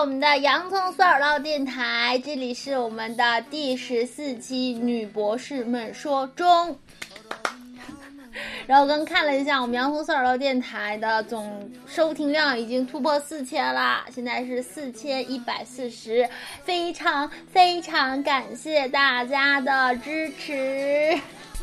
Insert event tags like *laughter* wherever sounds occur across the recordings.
我们的洋葱碎耳朵电台，这里是我们的第十四期女博士们说中。*laughs* 然后我刚看了一下，我们洋葱碎耳朵电台的总收听量已经突破四千啦，现在是四千一百四十，非常非常感谢大家的支持。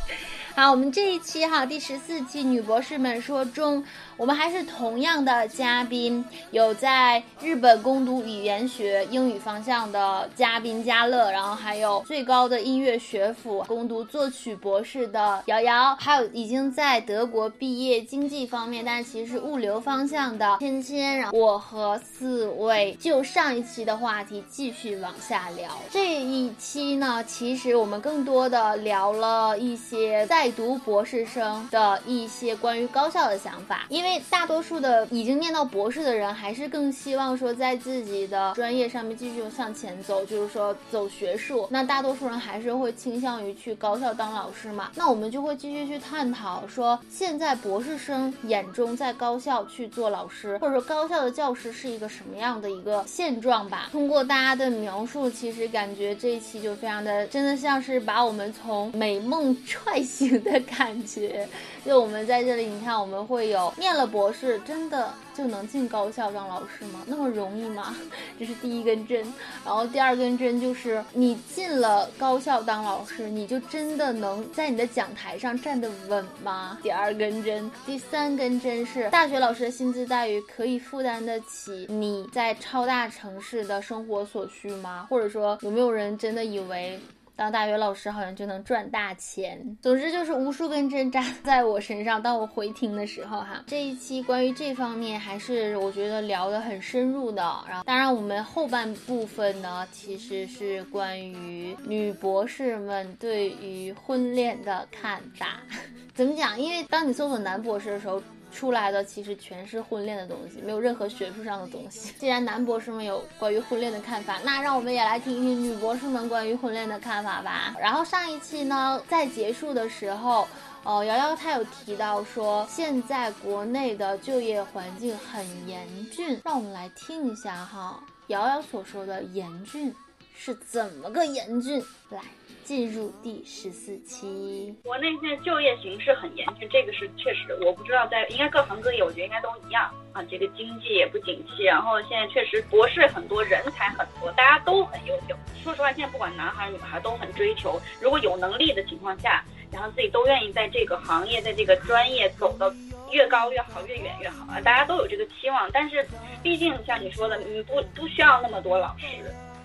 *laughs* 好，我们这一期哈第十四期女博士们说中。我们还是同样的嘉宾，有在日本攻读语言学英语方向的嘉宾嘉乐，然后还有最高的音乐学府攻读作曲博士的瑶瑶，还有已经在德国毕业经济方面，但其实是物流方向的芊芊。然后我和四位就上一期的话题继续往下聊。这一期呢，其实我们更多的聊了一些在读博士生的一些关于高校的想法，因为。因为大多数的已经念到博士的人，还是更希望说在自己的专业上面继续向前走，就是说走学术。那大多数人还是会倾向于去高校当老师嘛。那我们就会继续去探讨说，现在博士生眼中在高校去做老师，或者说高校的教师是一个什么样的一个现状吧。通过大家的描述，其实感觉这一期就非常的，真的像是把我们从美梦踹醒的感觉。就我们在这里，你看我们会有念。了博士真的就能进高校当老师吗？那么容易吗？*laughs* 这是第一根针，然后第二根针就是你进了高校当老师，你就真的能在你的讲台上站得稳吗？第二根针，第三根针是大学老师的薪资待遇可以负担得起你在超大城市的生活所需吗？或者说有没有人真的以为？当大学老师好像就能赚大钱，总之就是无数根针扎 *laughs* 在我身上。当我回听的时候，哈，这一期关于这方面还是我觉得聊得很深入的。然后，当然我们后半部分呢，其实是关于女博士们对于婚恋的看法。*laughs* 怎么讲？因为当你搜索男博士的时候。出来的其实全是婚恋的东西，没有任何学术上的东西。*laughs* 既然男博士们有关于婚恋的看法，那让我们也来听听女博士们关于婚恋的看法吧。然后上一期呢，在结束的时候，呃，瑶瑶她有提到说，现在国内的就业环境很严峻，让我们来听一下哈，瑶瑶所说的严峻是怎么个严峻？来。进入第十四期，国内现在就业形势很严峻，这个是确实，我不知道在应该各行各业，我觉得应该都一样啊。这个经济也不景气，然后现在确实博士很多，人才很多，大家都很优秀。说实话，现在不管男孩女孩都很追求，如果有能力的情况下，然后自己都愿意在这个行业，在这个专业走的越高越好，越远越好啊。大家都有这个期望，但是毕竟像你说的，你不不需要那么多老师。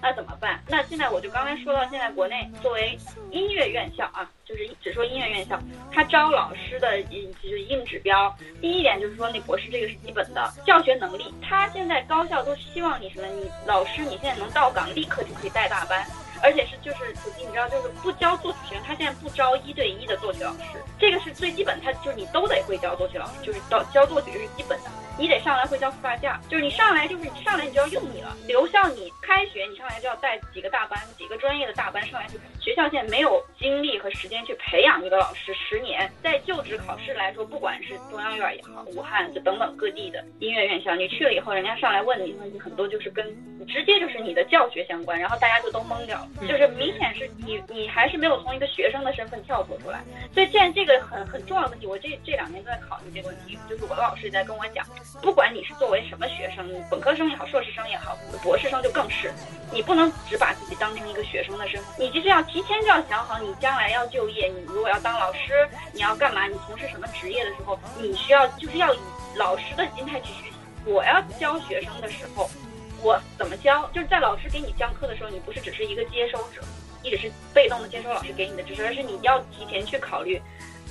那怎么办？那现在我就刚才说到，现在国内作为音乐院校啊，就是只说音乐院校，它招老师的硬就是硬指标。第一点就是说，那博士这个是基本的教学能力。他现在高校都希望你什么？你老师你现在能到岗，立刻就可以带大班，而且是就是普及，你知道，就是不教作曲学生，他现在不招一对一的作曲老师，这个是最基本，他就是你都得会教作曲老师，就是教教作曲就是基本的。你得上来会教副驾架，就是你上来就是你上来你就要用你了。留校你开学你上来就要带几个大班，几个专业的大班上来就。学校现在没有精力和时间去培养一个老师，十年在就职考试来说，不管是中央院也好，武汉就等等各地的音乐院校，你去了以后，人家上来问你问题很多就是跟直接就是你的教学相关，然后大家就都懵掉了，就是明显是你你还是没有从一个学生的身份跳脱出来。所以现在这个很很重要的问题，我这这两年都在考虑这个问题，就是我的老师也在跟我讲。不管你是作为什么学生，本科生也好，硕士生也好，博士生就更是，你不能只把自己当成一个学生的身份，你就是要提前就要想好，你将来要就业，你如果要当老师，你要干嘛，你从事什么职业的时候，你需要就是要以老师的心态去学习。我要教学生的时候，我怎么教？就是在老师给你讲课的时候，你不是只是一个接收者，你只是被动的接收老师给你的知识，而是你要提前去考虑。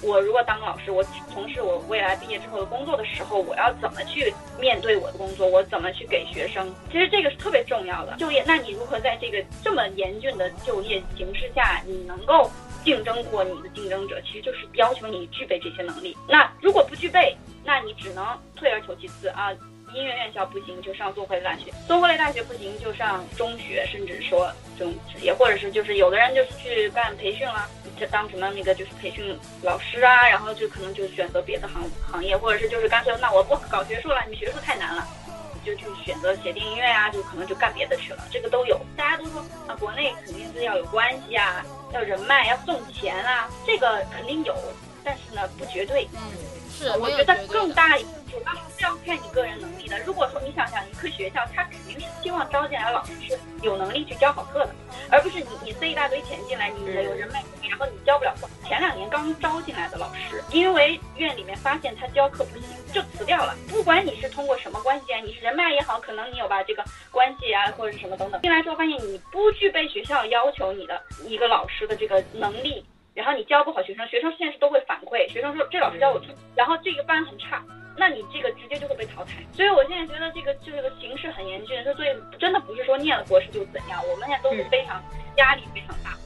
我如果当老师，我从事我未来毕业之后的工作的时候，我要怎么去面对我的工作？我怎么去给学生？其实这个是特别重要的。就业，那你如何在这个这么严峻的就业形势下，你能够竞争过你的竞争者？其实就是要求你具备这些能力。那如果不具备，那你只能退而求其次啊。音乐院校不行，就上综合类大学；综合类大学不行，就上中学，甚至说种职业，或者是就是有的人就是去干培训了。就当什么那个就是培训老师啊，然后就可能就选择别的行行业，或者是就是干脆那我不搞学术了，你学术太难了，你就去选择写电音乐啊，就可能就干别的去了，这个都有。大家都说啊，国内肯定是要有关系啊，要人脉，要送钱啊，这个肯定有，但是呢，不绝对。嗯，是，我觉得更大主要还是要看你个人能力的。如果说你想想，一个学校，他肯定是希望招进来的老师是有能力去教好课的，而不是你你塞一大堆钱进来，你有人脉，然后你教不了课。前两年刚招进来的老师，因为院里面发现他教课不行，就辞掉了。不管你是通过什么关系啊，你是人脉也好，可能你有吧这个关系啊，或者是什么等等进来之后，发现你不具备学校要求你的一个老师的这个能力，然后你教不好学生，学生现在是都会反馈，学生说这老师教我错，然后这个班很差。那你这个直接就会被淘汰，所以我现在觉得这个就这个形势很严峻，所以真的不是说念了博士就怎样，我们现在都是非常压力非常大。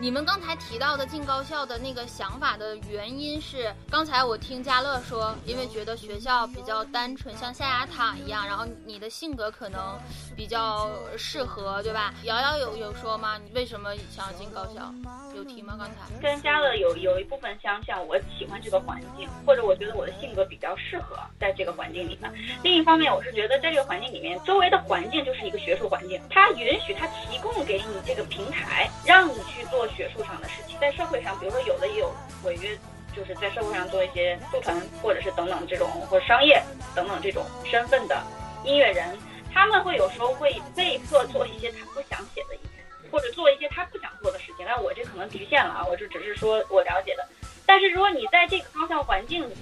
你们刚才提到的进高校的那个想法的原因是，刚才我听嘉乐说，因为觉得学校比较单纯，像象牙塔一样，然后你的性格可能比较适合，对吧？瑶瑶有有说吗？你为什么想要进高校？有提吗？刚才跟嘉乐有有一部分相像，我喜欢这个环境，或者我觉得我的性格比较适合在这个环境里面。另一方面，我是觉得在这个环境里面，周围的环境就是一个学术环境，它允许它提供给你这个平台，让你去做。学术上的事情，在社会上，比如说有的也有违约，就是在社会上做一些组团或者是等等这种或者商业等等这种身份的音乐人，他们会有时候会被迫做一些他不想写的音乐，或者做一些他不想做的事情。那我这可能局限了啊，我就只是说我了解的。但是如果你在这个高校环境里，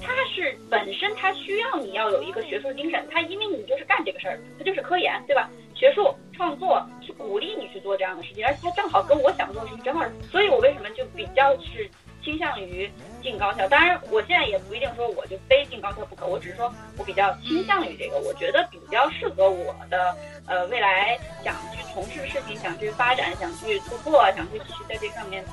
它是本身它需要你要有一个学术精神，它因为你就是干这个事儿，它就是科研，对吧？学术创作去鼓励你去做这样的事情，而且它正好跟我想做的事情正好，所以我为什么就比较是倾向于进高校？当然，我现在也不一定说我就非进高校不可，我只是说我比较倾向于这个，我觉得比较适合我的呃未来想去从事事情，想去发展，想去突破，想去继续在这上面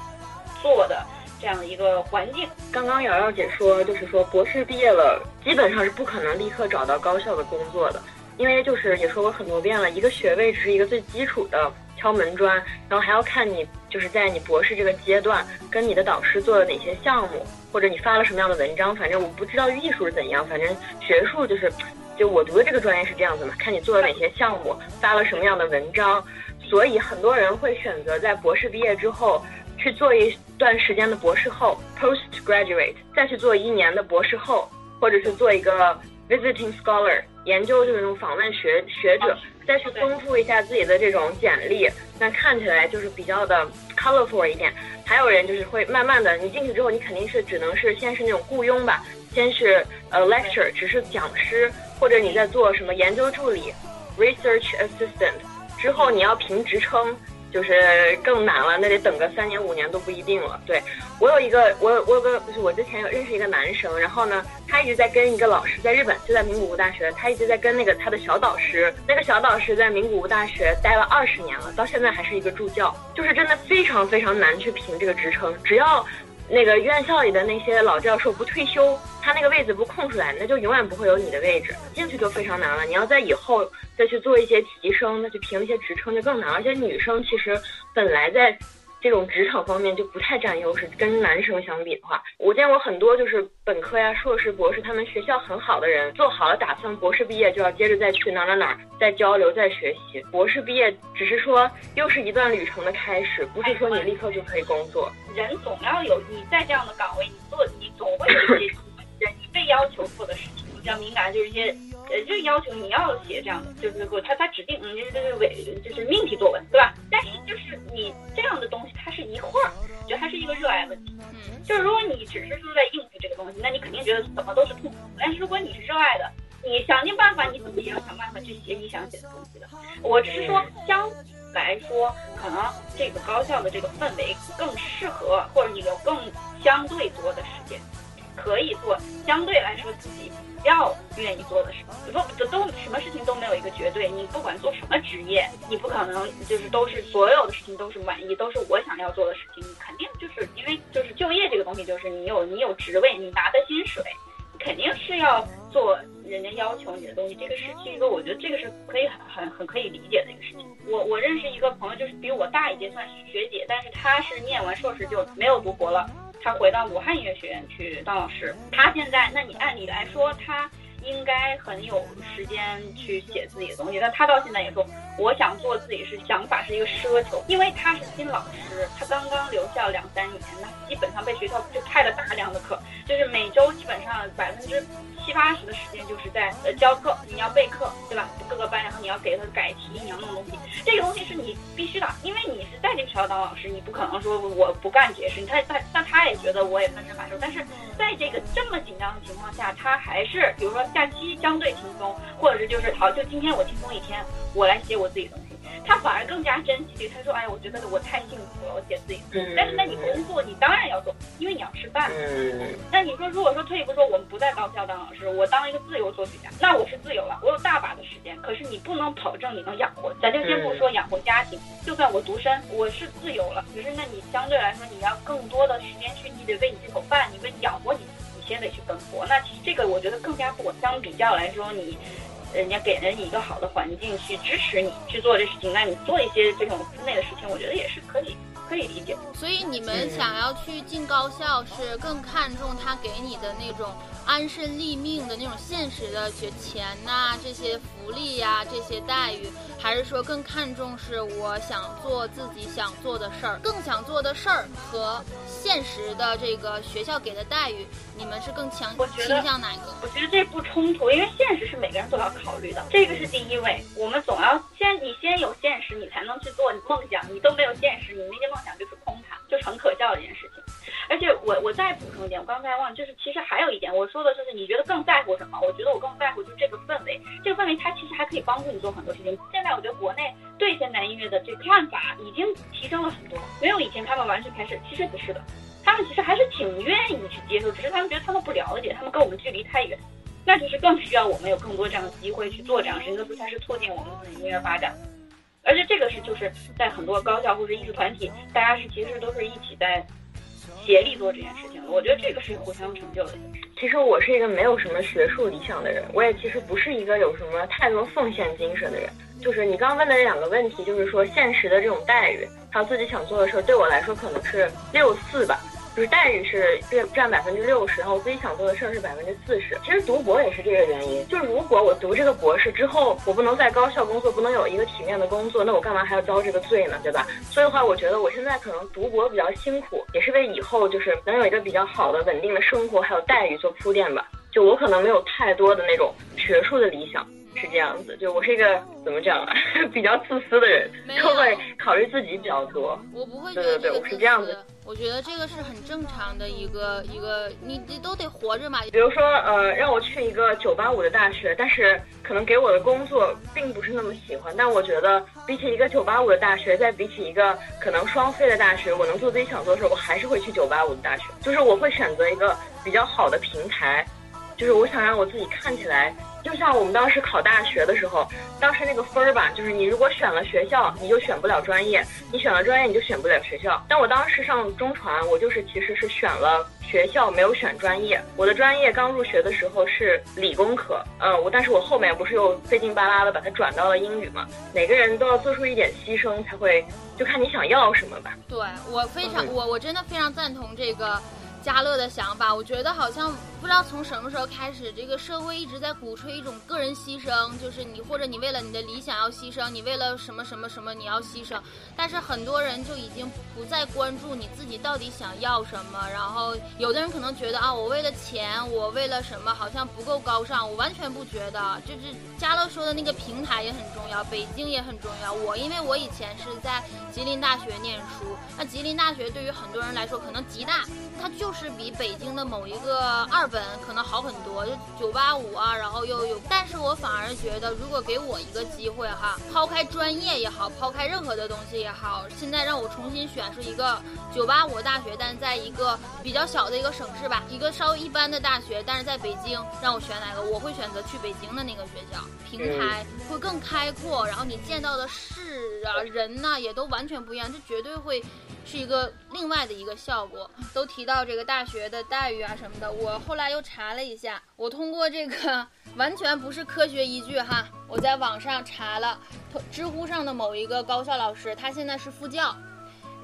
做的。这样的一个环境，刚刚瑶瑶姐说，就是说博士毕业了，基本上是不可能立刻找到高校的工作的，因为就是也说过很多遍了，一个学位只是一个最基础的敲门砖，然后还要看你就是在你博士这个阶段跟你的导师做了哪些项目，或者你发了什么样的文章，反正我不知道艺术是怎样，反正学术就是，就我读的这个专业是这样子嘛，看你做了哪些项目，发了什么样的文章，所以很多人会选择在博士毕业之后。去做一段时间的博士后 （postgraduate），再去做一年的博士后，或者是做一个 visiting scholar，研究就是那种访问学学者，再去丰富一下自己的这种简历，那看起来就是比较的 colorful 一点。还有人就是会慢慢的，你进去之后，你肯定是只能是先是那种雇佣吧，先是呃 lecture，只是讲师，或者你在做什么研究助理 （research assistant），之后你要评职称。就是更难了，那得等个三年五年都不一定了。对我有一个，我我有个，就是我之前有认识一个男生，然后呢，他一直在跟一个老师在日本，就在名古屋大学，他一直在跟那个他的小导师，那个小导师在名古屋大学待了二十年了，到现在还是一个助教，就是真的非常非常难去评这个职称，只要。那个院校里的那些老教授不退休，他那个位置不空出来，那就永远不会有你的位置。进去就非常难了，你要在以后再去做一些提升，再去评一些职称就更难。而且女生其实本来在。这种职场方面就不太占优势，跟男生相比的话，我见过很多就是本科呀、硕士、博士，他们学校很好的人，做好了打算，博士毕业就要接着再去哪哪哪再交流、再学习。博士毕业只是说又是一段旅程的开始，不是说你立刻就可以工作。人总要有你在这样的岗位，你做你总会有一些被要求做的事情，比较敏感，就是一些。呃，就要求你要写这样的，就是给他他指定，嗯，就是伪，就是命题作文，对吧？但是就是你这样的东西，它是一块儿，就它是一个热爱问题。嗯，就是如果你只是说在应付这个东西，那你肯定觉得怎么都是痛苦。但是如果你是热爱的，你想尽办法，你怎么也要想办法去写你想写的东西的。我只是说，相来说，可能这个高校的这个氛围更适合，或者你有更相对多的时间。可以做相对来说自己要愿意做的事，不都都什么事情都没有一个绝对。你不管做什么职业，你不可能就是都是所有的事情都是满意，都是我想要做的事情。你肯定就是因为就是就业这个东西，就是你有你有职位，你拿的薪水，肯定是要做人家要求你的东西。这个是一个我觉得这个是可以很很很可以理解的一个事情。我我认识一个朋友，就是比我大一届，算学姐，但是她是念完硕士就没有读博了。他回到武汉音乐学院去当老师。他现在，那你按理来说，他应该很有时间去写自己的东西。但他到现在也说，我想做自己是想法是一个奢求，因为他是新老师，他刚刚留校两三年，那基本上被学校就派了大量的课，就是每周基本上百分之七八十的时间就是在呃教课，你要备课，对吧？各个班，然后你要给他改题，你要弄东西，这个东西是你必须的，因为你是在这个学校当老师，你不可能说我不干这些事情。他他那他也觉得我也分身乏术，但是在这个这么紧张的情况下，他还是比如说假期相对轻松，或者是就是好，就今天我轻松一天，我来写我自己东西。他反而更加珍惜。他说：“哎呀，我觉得我太幸福了，我写自己。但是那你工作，你当然要做，因为你要吃饭。那你说，如果说退一步说，我们不在高校当老师，我当一个自由作曲家，那我是自由了，我有大把的时间。可是你不能保证你能养活，咱就先不说养活家庭，就算我独身，我是自由了。可是那你相对来说，你要更多的时间去，你得为你这口饭，你为养活你，你先得去奔波。那其实这个我觉得更加不稳。相比较来说，你。”人家给了你一个好的环境去支持你去做这事情，那你做一些这种分内的事情，我觉得也是可以可以理解。所以你们想要去进高校，是更看重他给你的那种安身立命的那种现实的学钱呐，这些福利呀，这些待遇，还是说更看重是我想做自己想做的事儿，更想做的事儿和现实的这个学校给的待遇？你们是更强倾向哪个？我觉得这不冲突，因为现实是每个人都要考虑的，这个是第一位。我们总要先，你先有现实，你才能去做你梦想。你都没有现实，你那些梦想就是空谈，就是很可笑的一件事情。而且我我再补充一点，我刚才忘了，就是其实还有一点，我说的就是你觉得更在乎什么？我觉得我更在乎就是这个氛围，这个氛围它其实还可以帮助你做很多事情。现在我觉得国内对现代音乐的这个看法已经提升了很多，没有以前他们完全开始，其实不是的。他们其实还是挺愿意去接受，只是他们觉得他们不了解，他们跟我们距离太远，那就是更需要我们有更多这样的机会去做这样的事情，这才是促进我们自己音乐发展。而且这个是就是在很多高校或者艺术团体，大家是其实都是一起在协力做这件事情。我觉得这个是互相成就的。其实我是一个没有什么学术理想的人，我也其实不是一个有什么太多奉献精神的人。就是你刚刚问的这两个问题，就是说现实的这种待遇，还有自己想做的事儿，对我来说可能是六四吧。就是待遇是占占百分之六十，然后我自己想做的事儿是百分之四十。其实读博也是这个原因，就是如果我读这个博士之后，我不能在高校工作，不能有一个体面的工作，那我干嘛还要遭这个罪呢？对吧？所以的话，我觉得我现在可能读博比较辛苦，也是为以后就是能有一个比较好的稳定的生活还有待遇做铺垫吧。就我可能没有太多的那种学术的理想。是这样子，就我是一个怎么讲啊，*laughs* 比较自私的人，都会考虑自己比较多。我不会觉得对对对，我是这样子。我觉得这个是很正常的一个一个，你你都得活着嘛。比如说，呃，让我去一个九八五的大学，但是可能给我的工作并不是那么喜欢。但我觉得，比起一个九八五的大学，再比起一个可能双非的大学，我能做自己想做的事，我还是会去九八五的大学。就是我会选择一个比较好的平台，就是我想让我自己看起来。就像我们当时考大学的时候，当时那个分儿吧，就是你如果选了学校，你就选不了专业；你选了专业，你就选不了学校。但我当时上中传，我就是其实是选了学校，没有选专业。我的专业刚入学的时候是理工科，嗯，我但是我后面不是又费劲巴拉的把它转到了英语嘛？每个人都要做出一点牺牲，才会就看你想要什么吧。对我非常，我我真的非常赞同这个。家乐的想法，我觉得好像不知道从什么时候开始，这个社会一直在鼓吹一种个人牺牲，就是你或者你为了你的理想要牺牲，你为了什么什么什么你要牺牲。但是很多人就已经不再关注你自己到底想要什么，然后有的人可能觉得啊，我为了钱，我为了什么好像不够高尚，我完全不觉得。就是家乐说的那个平台也很重要，北京也很重要。我因为我以前是在吉林大学念书，那吉林大学对于很多人来说可能极大，它就是。是比北京的某一个二本可能好很多，就九八五啊，然后又有，但是我反而觉得，如果给我一个机会哈，抛开专业也好，抛开任何的东西也好，现在让我重新选是一个九八五大学，但在一个比较小的一个省市吧，一个稍微一般的大学，但是在北京，让我选哪个，我会选择去北京的那个学校，平台会更开阔，然后你见到的事啊人呐也都完全不一样，这绝对会。是一个另外的一个效果，都提到这个大学的待遇啊什么的。我后来又查了一下，我通过这个完全不是科学依据哈，我在网上查了，知乎上的某一个高校老师，他现在是副教，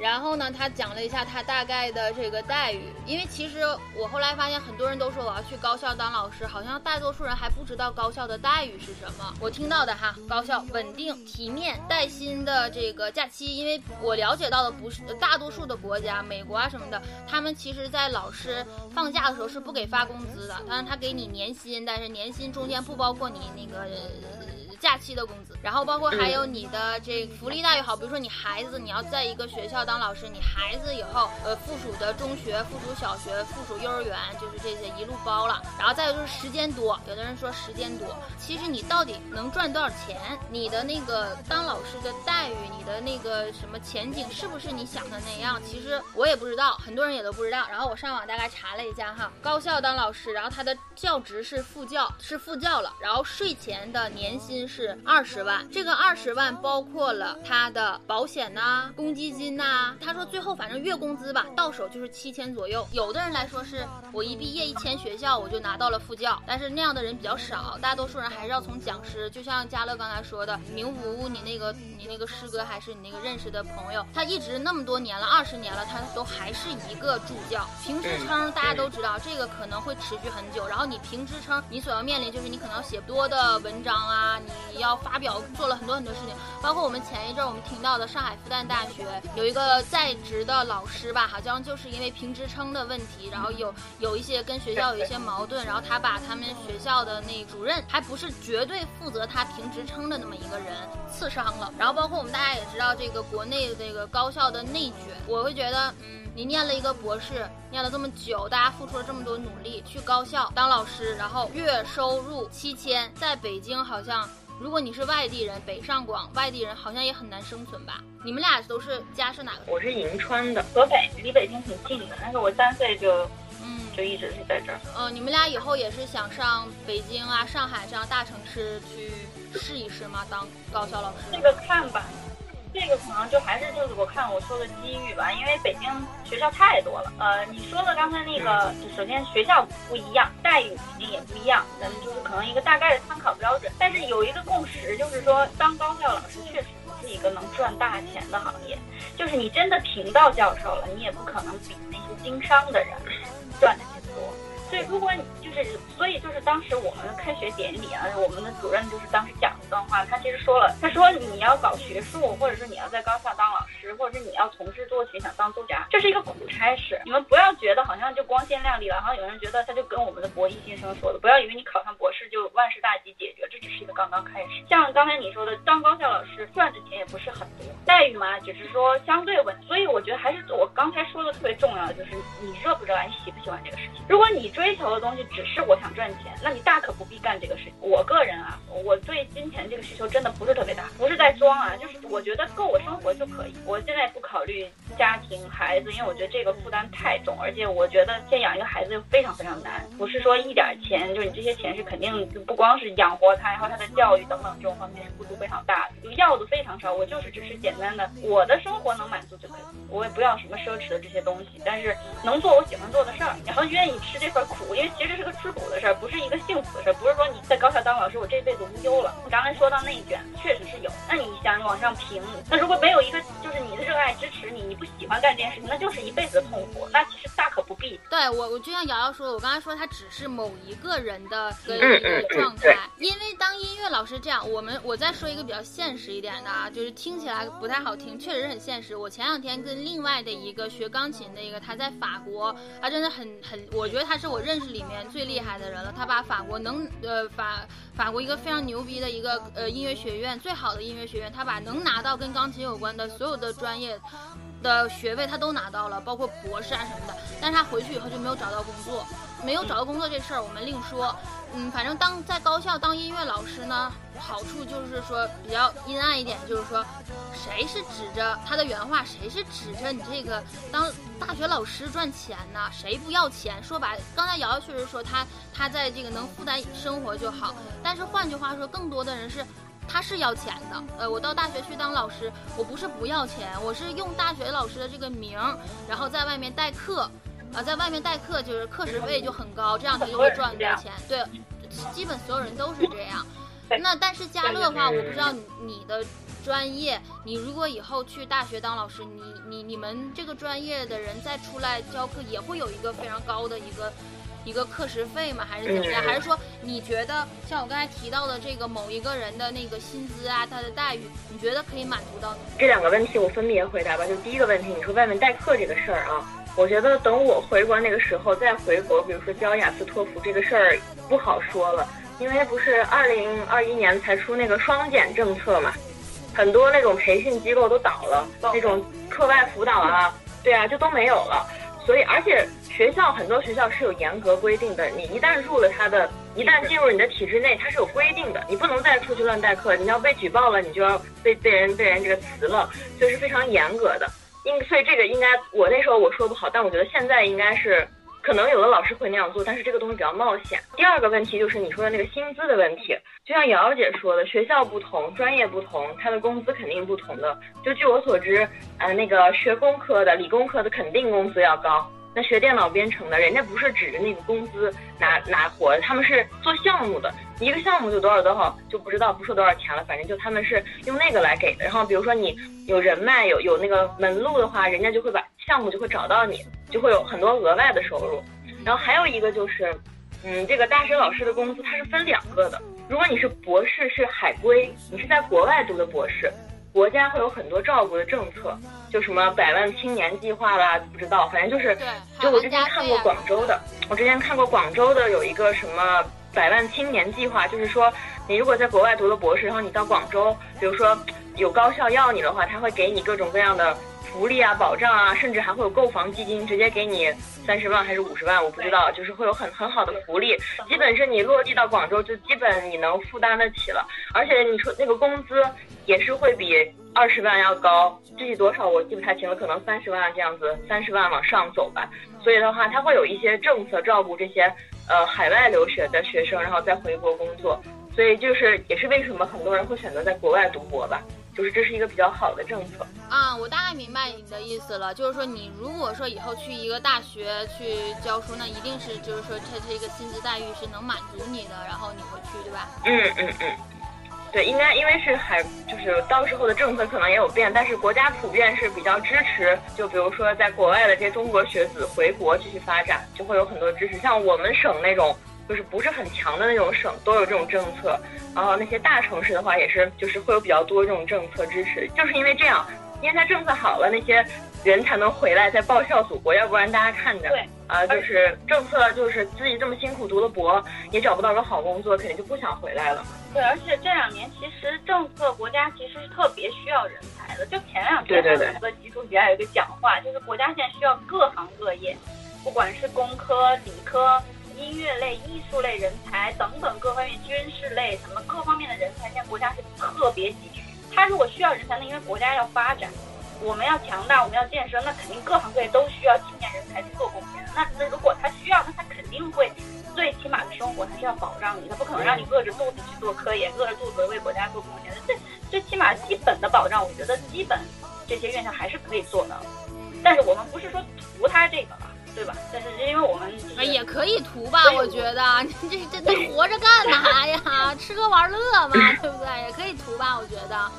然后呢，他讲了一下他大概的这个待遇，因为其实我后来发现很多人都说我要去高校当老师，好像大多数人还不知道高校的待遇是什么。我听到的哈，高校稳定、体面、带薪的这个假期，因为我了解到的不是大多数的国家，美国啊什么的，他们其实在老师放假的时候是不给发工资的，当然他给你年薪，但是年薪中间不包括你那个。假期的工资，然后包括还有你的这福利待遇好，比如说你孩子你要在一个学校当老师，你孩子以后呃附属的中学、附属小学、附属幼儿园就是这些一路包了，然后再有就是时间多，有的人说时间多，其实你到底能赚多少钱？你的那个当老师的待遇，你的那个什么前景是不是你想的那样？其实我也不知道，很多人也都不知道。然后我上网大概查了一下哈，高校当老师，然后他的教职是副教，是副教了，然后税前的年薪。是二十万，这个二十万包括了他的保险呐、公积金呐。他说最后反正月工资吧，到手就是七千左右。有的人来说是我一毕业一签学校我就拿到了副教，但是那样的人比较少，大多数人还是要从讲师。就像嘉乐刚才说的，明无，你那个你那个师哥还是你那个认识的朋友，他一直那么多年了，二十年了，他都还是一个助教。评职称大家都知道，这个可能会持续很久。然后你评职称，你所要面临就是你可能要写多的文章啊，你。你要发表做了很多很多事情，包括我们前一阵我们听到的上海复旦大学有一个在职的老师吧，好像就是因为评职称的问题，然后有有一些跟学校有一些矛盾，然后他把他们学校的那主任还不是绝对负责他评职称的那么一个人刺伤了，然后包括我们大家也知道这个国内这个高校的内卷，我会觉得嗯。你念了一个博士，念了这么久，大家付出了这么多努力，去高校当老师，然后月收入七千，在北京好像。如果你是外地人，北上广外地人好像也很难生存吧？你们俩都是家是哪个？我是银川的，河北，离北京挺近的。但是我三岁就，嗯，就一直是在这儿。嗯，你们俩以后也是想上北京啊、上海这样大城市去试一试吗？当高校老师？这个看吧。这个可能就还是就是我看我说的机遇吧，因为北京学校太多了。呃，你说的刚才那个，首先学校不一样，待遇肯定也不一样，咱们就是可能一个大概的参考标准。但是有一个共识，就是说当高校老师确实不是一个能赚大钱的行业。就是你真的评到教授了，你也不可能比那些经商的人赚的钱多。所以如果你就是，所以就是当时我们的开学典礼啊，我们的主任就是当时讲一段话，他其实说了，他说你要搞学术，或者说你要在高校当老师师，或者是你要从事作曲想当作家，这是一个苦差事。你们不要觉得好像就光鲜亮丽了，好像有人觉得他就跟我们的博一新生说的，不要以为你考上博士就万事大吉解决，这只是一个刚刚开始。像刚才你说的，当高校老师赚的钱也不是很多，待遇嘛，只是说相对稳。所以我觉得还是我刚才说的特别重要的，就是你热不热爱，你喜不喜欢这个事情。如果你追求的东西只是我想赚钱，那你大可不必干这个事情。我个人啊，我对金钱这个需求真的不是特别大，不是在装啊，就是我觉得够我生活就可以。我我现在不考虑家庭孩子，因为我觉得这个负担太重，而且我觉得先养一个孩子就非常非常难，不是说一点钱，就是你这些钱是肯定不光是养活他，然后他的教育等等这种方面是付出非常大的，要的非常少。我就是只是简单的我的生活能满足就可以，我也不要什么奢侈的这些东西，但是能做我喜欢做的事儿，然后愿意吃这份苦，因为其实是个吃苦的事儿，不是一个幸福的事儿，不是说你在高校当老师，我这辈子无忧了。你刚才说到内卷，确实是有。那你想往上评，那如果没有一个就是你的热爱支持你，你不喜欢干这件事情，那就是一辈子的痛苦。那其实大可不必。对我，我就像瑶瑶说的，我刚才说他只是某一个人的一个状态，因为当音乐老师这样，我们我再说一个比较现实实一点的啊，就是听起来不太好听，确实很现实。我前两天跟另外的一个学钢琴的一个，他在法国，他真的很很，我觉得他是我认识里面最厉害的人了。他把法国能呃法法国一个非常牛逼的一个呃音乐学院，最好的音乐学院，他把能拿到跟钢琴有关的所有的专业的学位他都拿到了，包括博士啊什么的。但是他回去以后就没有找到工作，没有找到工作这事儿我们另说。嗯，反正当在高校当音乐老师呢，好处就是说比较阴暗一点，就是说谁是指着他的原话，谁是指着你这个当大学老师赚钱呢？谁不要钱？说白，刚才瑶瑶确实说他他在这个能负担生活就好，但是换句话说，更多的人是他是要钱的。呃，我到大学去当老师，我不是不要钱，我是用大学老师的这个名，然后在外面代课。啊，在外面代课就是课时费就很高，这样他就会赚很多钱。对，基本所有人都是这样。那但是嘉乐的话，我不知道你的专业，你如果以后去大学当老师，你你你们这个专业的人再出来教课，也会有一个非常高的一个。一个课时费吗？还是怎么样？还是说你觉得像我刚才提到的这个某一个人的那个薪资啊，他的待遇，你觉得可以满足到？这两个问题我分别回答吧。就第一个问题，你说外面代课这个事儿啊，我觉得等我回国那个时候再回国，比如说教雅思托福这个事儿不好说了，因为不是二零二一年才出那个双减政策嘛，很多那种培训机构都倒了，那种课外辅导啊，对啊，就都没有了。所以，而且学校很多学校是有严格规定的，你一旦入了他的，一旦进入你的体制内，它是有规定的，你不能再出去乱代课，你要被举报了，你就要被被人被人这个辞了，所以是非常严格的。应所以这个应该我那时候我说不好，但我觉得现在应该是。可能有的老师会那样做，但是这个东西比较冒险。第二个问题就是你说的那个薪资的问题，就像瑶瑶姐说的，学校不同，专业不同，他的工资肯定不同的。就据我所知，呃，那个学工科的、理工科的肯定工资要高。那学电脑编程的，人家不是指着那个工资拿拿活，他们是做项目的，一个项目就多少多少，就不知道不说多少钱了，反正就他们是用那个来给的。然后比如说你有人脉，有有那个门路的话，人家就会把项目就会找到你，就会有很多额外的收入。然后还有一个就是，嗯，这个大学老师的工资它是分两个的。如果你是博士，是海归，你是在国外读的博士。国家会有很多照顾的政策，就什么百万青年计划啦，不知道，反正就是，就我之前看过广州的，我之前看过广州的有一个什么百万青年计划，就是说你如果在国外读了博士，然后你到广州，比如说有高校要你的话，他会给你各种各样的福利啊、保障啊，甚至还会有购房基金，直接给你三十万还是五十万，我不知道，就是会有很很好的福利，基本是你落地到广州就基本你能负担得起了，而且你说那个工资。也是会比二十万要高，具体多少我记不太清了，可能三十万这样子，三十万往上走吧。所以的话，它会有一些政策照顾这些呃海外留学的学生，然后再回国工作。所以就是也是为什么很多人会选择在国外读博吧，就是这是一个比较好的政策。啊，我大概明白你的意思了，就是说你如果说以后去一个大学去教书，那一定是就是说它这个薪资待遇是能满足你的，然后你会去，对吧？嗯嗯嗯。对，应该因为是海，就是到时候的政策可能也有变，但是国家普遍是比较支持。就比如说在国外的这些中国学子回国继续发展，就会有很多支持。像我们省那种就是不是很强的那种省，都有这种政策。然后那些大城市的话，也是就是会有比较多这种政策支持。就是因为这样，因为它政策好了，那些人才能回来再报效祖国，要不然大家看着。对。啊，就是政策，就是自己这么辛苦读了博，也找不到个好工作，肯定就不想回来了。对，而且这两年其实政策国家其实是特别需要人才的。就前两天有一个习主席还有一个讲话，就是国家现在需要各行各业，不管是工科、理科、音乐类、艺术类人才等等各方面，军事类什么各方面的人才，现在国家是特别急需。他如果需要人才，那因为国家要发展。我们要强大，我们要建设，那肯定各行各业都需要青年人才去做贡献。那那如果他需要，那他肯定会最起码的生活还是要保障你，他不可能让你饿着肚子去做科研，饿着肚子为国家做贡献。最最起码基本的保障，我觉得基本这些院校还是可以做的。但是我们不是说图他这个了。对吧？但是因为我们也可以图吧，我觉得 *laughs* 你这这这活着干嘛呀？*laughs* 吃喝玩乐嘛，*laughs* 对不对？也可以图吧，我觉得。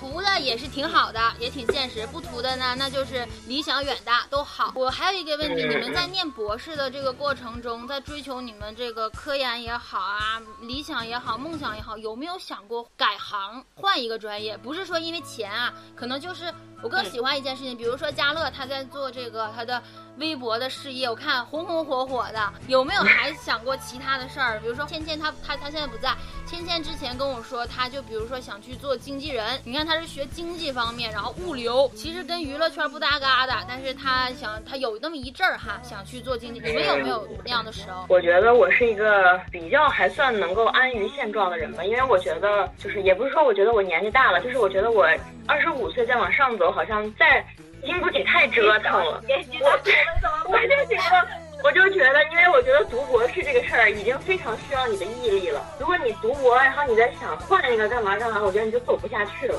图的也是挺好的，也挺现实。不图的呢，那就是理想远大都好。我还有一个问题，你们在念博士的这个过程中，在追求你们这个科研也好啊，理想也好，梦想也好，有没有想过改行换一个专业？不是说因为钱啊，可能就是我更喜欢一件事情，比如说嘉乐他在做这个他的。微博的事业，我看红红火火的，有没有还想过其他的事儿？比如说芊芊，她她她现在不在。芊芊之前跟我说，她就比如说想去做经纪人。你看她是学经济方面，然后物流，其实跟娱乐圈不搭嘎的，但是她想，她有那么一阵儿哈，想去做经济。你们有没有那样的时候？我觉得我是一个比较还算能够安于现状的人吧，因为我觉得就是也不是说我觉得我年纪大了，就是我觉得我二十五岁再往上走，好像再。经不起太折腾了，*laughs* 我我就觉得，我就觉得，因为我觉得读博士这个事儿已经非常需要你的毅力了。如果你读博，然后你再想换一个干嘛干嘛，我觉得你就走不下去了。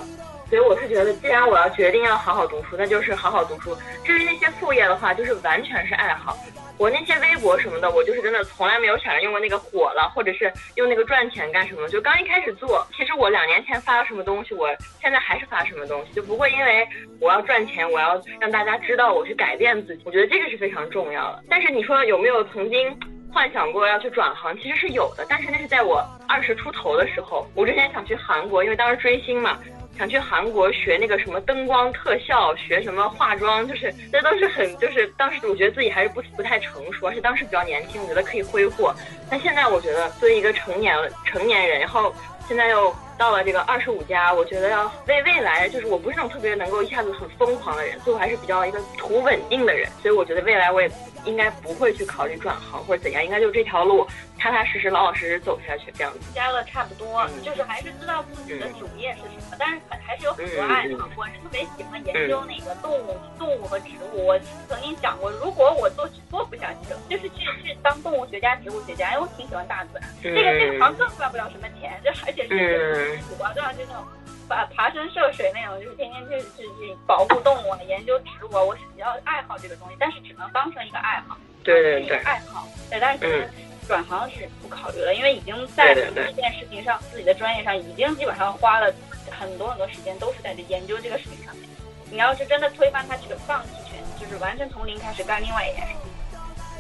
所以我是觉得，既然我要决定要好好读书，那就是好好读书。至于那些副业的话，就是完全是爱好。我那些微博什么的，我就是真的从来没有想着用过那个火了，或者是用那个赚钱干什么。就刚一开始做，其实我两年前发了什么东西，我现在还是发什么东西，就不会因为我要赚钱，我要让大家知道我去改变自己。我觉得这个是非常重要的。但是你说有没有曾经幻想过要去转行？其实是有的，但是那是在我二十出头的时候。我之前想去韩国，因为当时追星嘛。想去韩国学那个什么灯光特效，学什么化妆，就是那都是很，就是当时我觉得自己还是不不太成熟，而且当时比较年轻，我觉得可以挥霍。但现在我觉得作为一个成年成年人，然后现在又到了这个二十五加，我觉得要为未来，就是我不是那种特别能够一下子很疯狂的人，所以我还是比较一个图稳定的人，所以我觉得未来我也。应该不会去考虑转行或者怎样，应该就这条路踏踏实实、老老实实走下去这样子。加了差不多，就是还是知道自己的主业是什么，但是还还是有很多爱好。我是特别喜欢研究那个动物、动物和植物。我曾经想过，如果我做做不下去了，就是去去当动物学家、植物学家，因为我挺喜欢大自然。这个这个行更赚不了什么钱，就而且是辛苦啊，对吧？就那种。爬爬山涉水那种，就是天天去去去保护动物啊、研究植物啊，我是比较爱好这个东西，但是只能当成一个爱好。对对对，爱好。对，但是转行是不考虑了，因为已经在这件事情上，自己的专业上已经基本上花了很多很多时间，都是在这研究这个事情上面。你要是真的推翻它，这个放弃全，就是完全从零开始干另外一件事。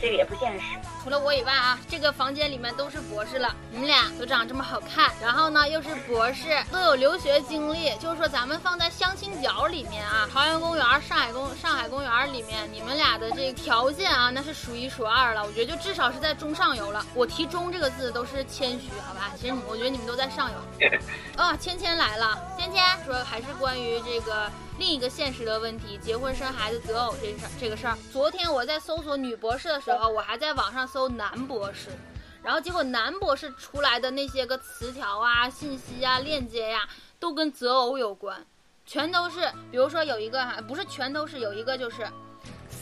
这个也不现实。除了我以外啊，这个房间里面都是博士了。你们俩都长这么好看，然后呢又是博士，都有留学经历。就是说，咱们放在相亲角里面啊，朝阳公园、上海公上海公园里面，你们俩的这个条件啊，那是数一数二了。我觉得就至少是在中上游了。我提“中”这个字都是谦虚，好吧？其实我觉得你们都在上游。啊，*laughs* 芊芊来了，芊芊说还是关于这个。另一个现实的问题，结婚生孩子择偶这事儿，这个事儿。昨天我在搜索女博士的时候，我还在网上搜男博士，然后结果男博士出来的那些个词条啊、信息啊、链接呀，都跟择偶有关，全都是，比如说有一个，不是全都是，有一个就是。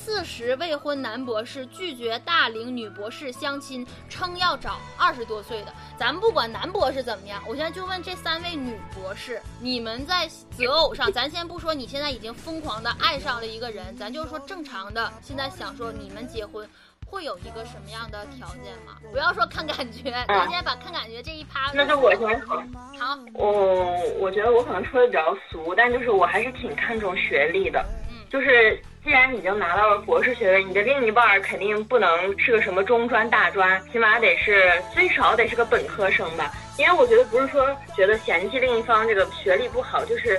四十未婚男博士拒绝大龄女博士相亲，称要找二十多岁的。咱不管男博士怎么样，我现在就问这三位女博士：你们在择偶上，*laughs* 咱先不说你现在已经疯狂的爱上了一个人，咱就是说正常的，现在想说你们结婚会有一个什么样的条件吗？不要说看感觉，咱先把看感觉这一趴。那就我先说。好。我我觉得我可能说的比较俗，但就是我还是挺看重学历的。嗯。就是。既然已经拿到了博士学位，你的另一半肯定不能是个什么中专、大专，起码得是最少得是个本科生吧。因为我觉得不是说觉得嫌弃另一方这个学历不好，就是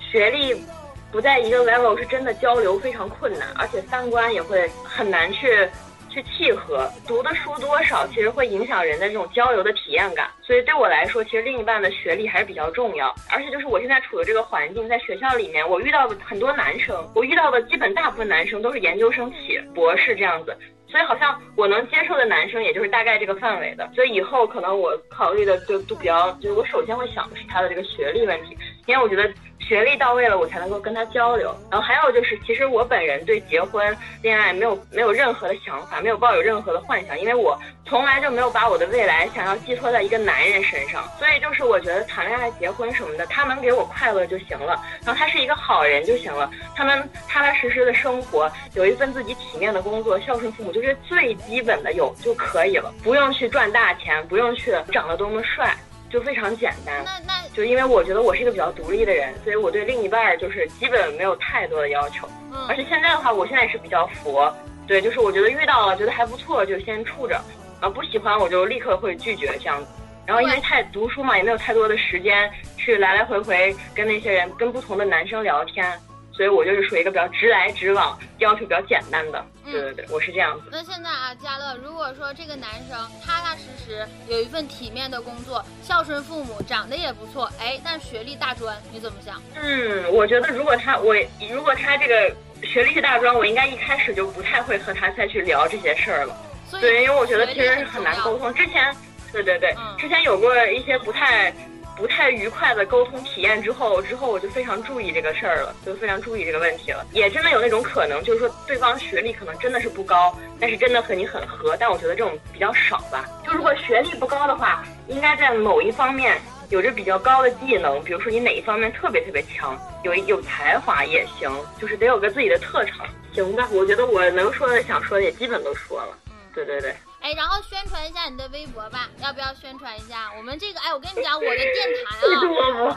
学历不在一个 level 是真的交流非常困难，而且三观也会很难去。去契合，读的书多少其实会影响人的这种交流的体验感，所以对我来说，其实另一半的学历还是比较重要。而且就是我现在处的这个环境，在学校里面，我遇到的很多男生，我遇到的基本大部分男生都是研究生起博士这样子，所以好像我能接受的男生也就是大概这个范围的。所以以后可能我考虑的就都比较，就是我首先会想的是他的这个学历问题，因为我觉得。学历到位了，我才能够跟他交流。然后还有就是，其实我本人对结婚、恋爱没有没有任何的想法，没有抱有任何的幻想，因为我从来就没有把我的未来想要寄托在一个男人身上。所以就是我觉得谈恋爱、结婚什么的，他能给我快乐就行了。然后他是一个好人就行了，他们踏踏实实的生活，有一份自己体面的工作，孝顺父母，就是最基本的有就可以了，不用去赚大钱，不用去长得多么帅。就非常简单，那那就因为我觉得我是一个比较独立的人，所以我对另一半就是基本没有太多的要求。嗯，而且现在的话，我现在也是比较佛，对，就是我觉得遇到了觉得还不错就先处着，啊不喜欢我就立刻会拒绝这样子。然后因为太读书嘛，也没有太多的时间去来来回回跟那些人跟不同的男生聊天。所以我就是属于一个比较直来直往，要求比较简单的。对对对，我是这样子。那现在啊，嘉乐，如果说这个男生踏踏实实有一份体面的工作，孝顺父母，长得也不错，哎，但学历大专，你怎么想？嗯，我觉得如果他我如果他这个学历是大专，我应该一开始就不太会和他再去聊这些事儿了。对，因为我觉得其实很难沟通。之前，对对对，之前有过一些不太。不太愉快的沟通体验之后，之后我就非常注意这个事儿了，就非常注意这个问题了。也真的有那种可能，就是说对方学历可能真的是不高，但是真的和你很合。但我觉得这种比较少吧。就如果学历不高的话，应该在某一方面有着比较高的技能，比如说你哪一方面特别特别强，有有才华也行，就是得有个自己的特长。行吧，我觉得我能说的、想说的也基本都说了。对对对。哎，然后宣传一下你的微博吧，要不要宣传一下？我们这个，哎，我跟你讲，我的电台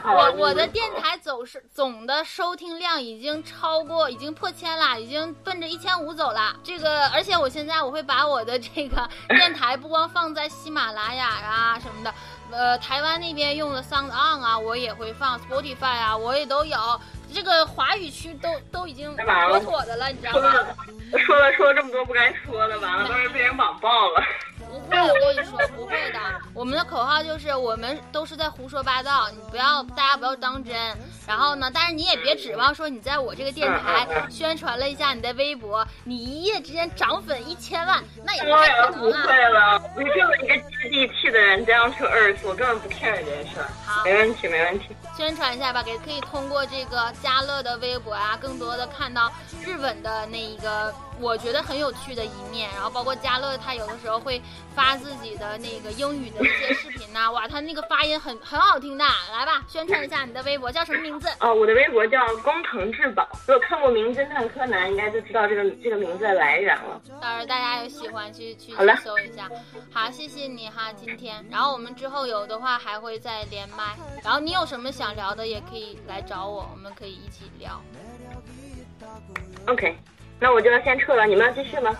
啊，*laughs* 我我的电台总是总的收听量已经超过，已经破千了，已经奔着一千五走了。这个，而且我现在我会把我的这个电台 *laughs* 不光放在喜马拉雅啊什么的，呃，台湾那边用的 Sound On 啊，我也会放 Spotify 啊，我也都有。这个华语区都都已经妥妥的了，你知道吗？说了说了这么多不该说的，完了都是被人网爆了。不会，我跟你说不会的。我们的口号就是我们都是在胡说八道，你不要大家不要当真。然后呢，但是你也别指望说你在我这个电台宣传了一下你的微博，你一夜之间涨粉一千万，那也不太可能啊。不会了，你就是一个接地气的人，这样去二次，我根本不 care 这件事儿。好，没问题，没问题。宣传一下吧，给可以通过这个嘉乐的微博啊，更多的看到日本的那一个。我觉得很有趣的一面，然后包括嘉乐，他有的时候会发自己的那个英语的一些视频呐，哇，他那个发音很很好听的。来吧，宣传一下你的微博叫什么名字？哦，我的微博叫工藤智宝。如果看过《名侦探柯南》，应该就知道这个这个名字的来源了。到时候大家有喜欢去去搜一下。好，谢谢你哈，今天。然后我们之后有的话还会再连麦，然后你有什么想聊的也可以来找我，我们可以一起聊。OK。那我就要先撤了，你们要继续吗？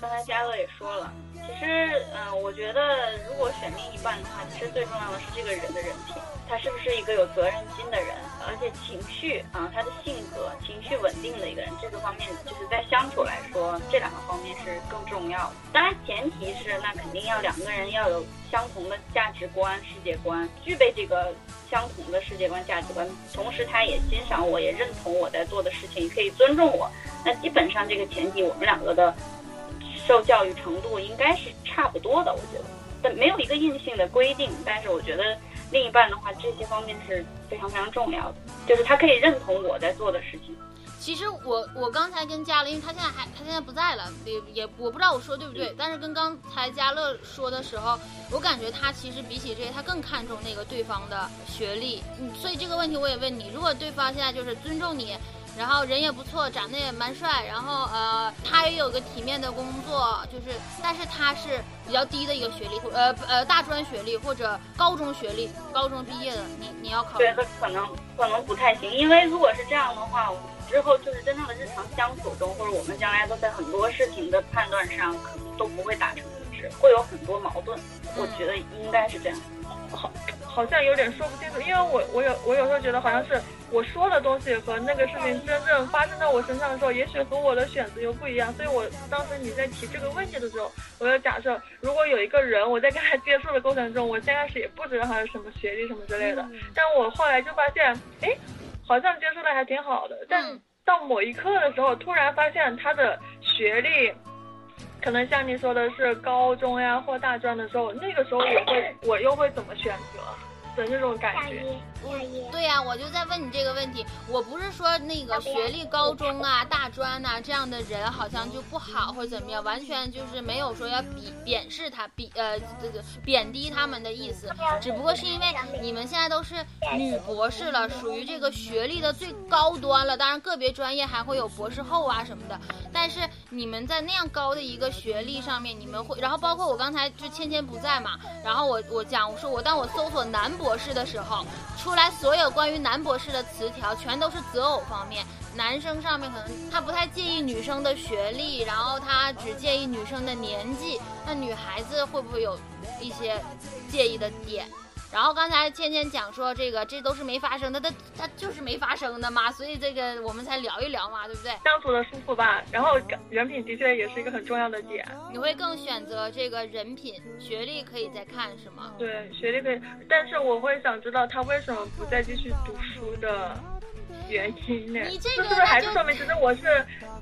刚才嘉乐也说了，其实，嗯，我觉得如果选另一半的话，其实最重要的是这个人的人品，他是不是一个有责任心的人，而且情绪啊，他的性格、情绪稳定的一个人，这个方面就是在相处来说，这两个方面是更重要的。当然，前提是那肯定要两个人要有相同的价值观、世界观，具备这个。相同的世界观、价值观，同时他也欣赏我，也认同我在做的事情，可以尊重我。那基本上这个前提，我们两个的受教育程度应该是差不多的，我觉得。但没有一个硬性的规定，但是我觉得另一半的话，这些方面是非常非常重要的，就是他可以认同我在做的事情。其实我我刚才跟嘉乐，因为他现在还他现在不在了，也也我不知道我说对不对，但是跟刚才嘉乐说的时候，我感觉他其实比起这些，他更看重那个对方的学历。嗯，所以这个问题我也问你，如果对方现在就是尊重你。然后人也不错，长得也蛮帅，然后呃，他也有个体面的工作，就是，但是他是比较低的一个学历，呃呃，大专学历或者高中学历，高中毕业的，你你要考虑？觉得可能可能不太行，因为如果是这样的话，之后就是真正的日常相处中，或者我们将来都在很多事情的判断上，可能都不会达成一致，会有很多矛盾。我觉得应该是这样。好。好像有点说不清楚，因为我我有我有时候觉得好像是我说的东西和那个事情真正发生在我身上的时候，也许和我的选择又不一样。所以我当时你在提这个问题的时候，我就假设如果有一个人，我在跟他接触的过程中，我先开始也不知道他是什么学历什么之类的，但我后来就发现，哎，好像接触的还挺好的。但到某一刻的时候，突然发现他的学历，可能像你说的是高中呀或大专的时候，那个时候我会我又会怎么选择？的那种感觉，对呀，我就在问你这个问题。我不是说那个学历高中啊、大专呐这样的人好像就不好或者怎么样，完全就是没有说要鄙贬视他、鄙呃这个贬低他们的意思。*laughs* 只不过是因为你们现在都是女博士了，属于这个学历的最高端了。当然个别专业还会有博士后啊什么的，但是你们在那样高的一个学历上面，你们会，然后包括我刚才就芊芊不在嘛，然后我我讲我说我当我搜索男。博士的时候，出来所有关于男博士的词条全都是择偶方面，男生上面可能他不太介意女生的学历，然后他只介意女生的年纪，那女孩子会不会有一些介意的点？然后刚才倩倩讲说这个这都是没发生的，他他就是没发生的嘛，所以这个我们才聊一聊嘛，对不对？相处的舒服吧，然后人品的确也是一个很重要的点。你会更选择这个人品，学历可以再看是吗？对，学历可以，但是我会想知道他为什么不再继续读书的。原因呢？这是不是还是说明其实我是，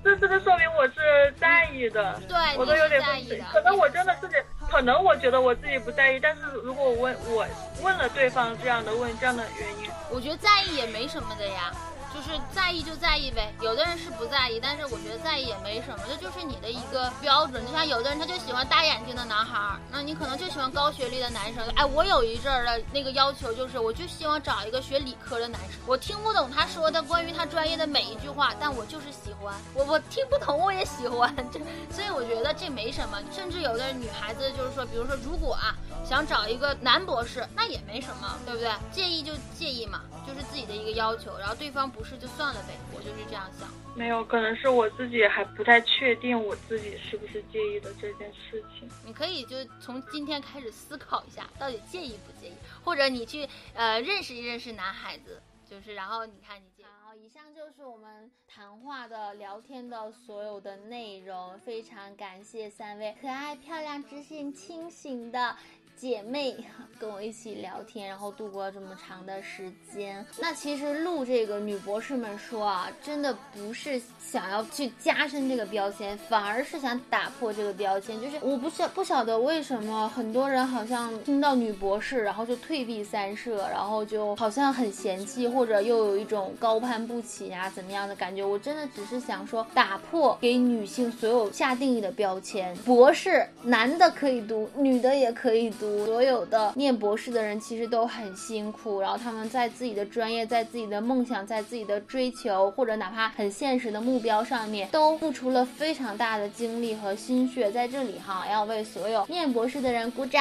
这是不是说明我是在意的？对，我都有点在意。可能我真的自己，可能我觉得我自己不在意，但是如果我问我问了对方这样的问这样的原因，我觉得在意也没什么的呀。就是在意就在意呗。有的人是不在意，但是我觉得在意也没什么，这就是你的一个标准。就像有的人他就喜欢大眼睛的男孩，那你可能就喜欢高学历的男生。哎，我有一阵儿的那个要求就是，我就希望找一个学理科的男生。我听不懂他说的关于他专业的每一句话，但我就是喜欢。我我听不懂我也喜欢，*laughs* 这所以我觉得这没什么。甚至有的女孩子就是说，比如说如果啊想找一个男博士，那也没什么，对不对？介意就介意嘛，就是自己的一个要求，然后对方不是就算了呗，我就是这样想。没有，可能是我自己还不太确定我自己是不是介意的这件事情。你可以就从今天开始思考一下，到底介意不介意，或者你去呃认识一认识男孩子，就是然后你看你介意。好，以上就是我们谈话的聊天的所有的内容，非常感谢三位可爱、漂亮、知性、清醒的。姐妹跟我一起聊天，然后度过了这么长的时间。那其实录这个女博士们说啊，真的不是想要去加深这个标签，反而是想打破这个标签。就是我不晓不晓得为什么很多人好像听到女博士，然后就退避三舍，然后就好像很嫌弃，或者又有一种高攀不起啊怎么样的感觉。我真的只是想说，打破给女性所有下定义的标签。博士男的可以读，女的也可以读。所有的念博士的人其实都很辛苦，然后他们在自己的专业、在自己的梦想、在自己的追求，或者哪怕很现实的目标上面，都付出了非常大的精力和心血。在这里哈，要为所有念博士的人鼓掌。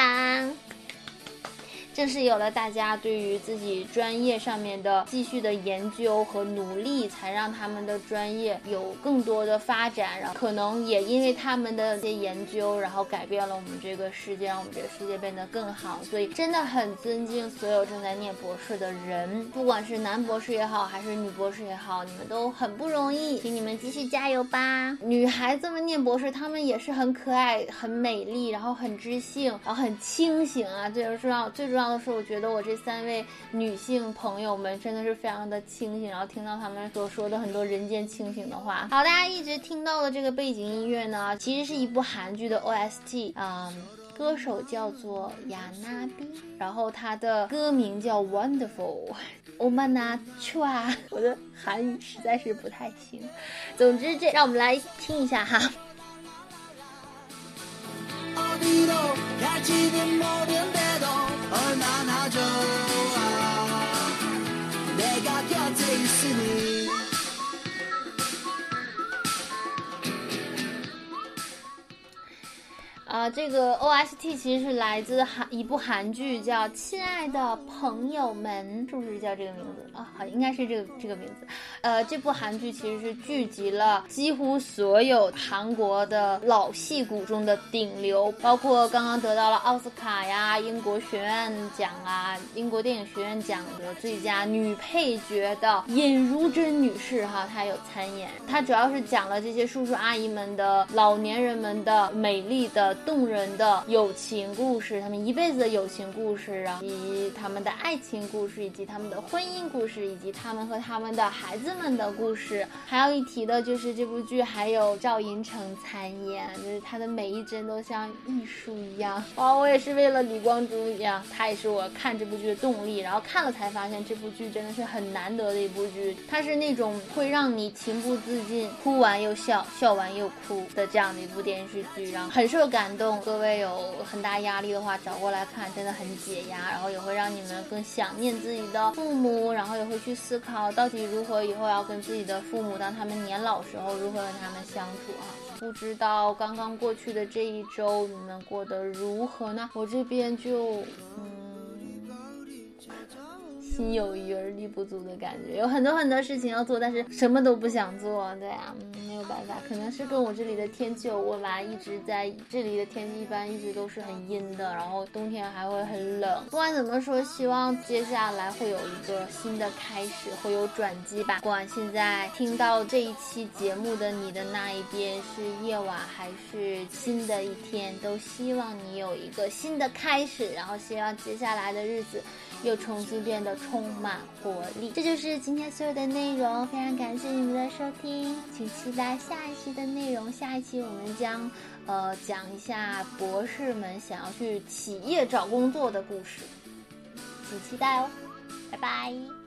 正是有了大家对于自己专业上面的继续的研究和努力，才让他们的专业有更多的发展。然后可能也因为他们的一些研究，然后改变了我们这个世界，让我们这个世界变得更好。所以真的很尊敬所有正在念博士的人，不管是男博士也好，还是女博士也好，你们都很不容易，请你们继续加油吧。女孩子们念博士，她们也是很可爱、很美丽，然后很知性，然后很清醒啊。最重要、最重要。是，我觉得我这三位女性朋友们真的是非常的清醒，然后听到他们所说的很多人间清醒的话。好，大家一直听到的这个背景音乐呢，其实是一部韩剧的 OST 啊，歌手叫做雅娜比，然后他的歌名叫 Wonderful。欧曼娜，我的韩语实在是不太行。总之，这让我们来听一下哈。 얼마나 좋아. 啊，这个 OST 其实是来自韩一部韩剧，叫《亲爱的朋友们》，是不是叫这个名字啊？好，应该是这个这个名字。呃，这部韩剧其实是聚集了几乎所有韩国的老戏骨中的顶流，包括刚刚得到了奥斯卡呀、英国学院奖啊、英国电影学院奖的最佳女配角的尹如珍女士哈，她有参演。她主要是讲了这些叔叔阿姨们的老年人们的美丽的。动人的友情故事，他们一辈子的友情故事，啊以及他们的爱情故事，以及他们的婚姻故事，以及他们和他们的孩子们的故事。还要一提的就是这部剧还有赵寅成参演，就是他的每一帧都像艺术一样。哇，我也是为了李光洙一样，他也是我看这部剧的动力。然后看了才发现这部剧真的是很难得的一部剧，它是那种会让你情不自禁哭完又笑，笑完又哭的这样的一部电视剧，然后很受感。感各位有很大压力的话，找过来看，真的很解压，然后也会让你们更想念自己的父母，然后也会去思考到底如何以后要跟自己的父母，当他们年老时候如何跟他们相处啊？不知道刚刚过去的这一周你们过得如何呢？我这边就嗯。心有余而力不足的感觉，有很多很多事情要做，但是什么都不想做，对啊，没有办法，可能是跟我这里的天气有关吧，一直在这里的天气一般一直都是很阴的，然后冬天还会很冷。不管怎么说，希望接下来会有一个新的开始，会有转机吧。不管现在听到这一期节目的你的那一边是夜晚还是新的一天，都希望你有一个新的开始，然后希望接下来的日子。又重新变得充满活力，这就是今天所有的内容。非常感谢你们的收听，请期待下一期的内容。下一期我们将，呃，讲一下博士们想要去企业找工作的故事，请期待哦。拜拜。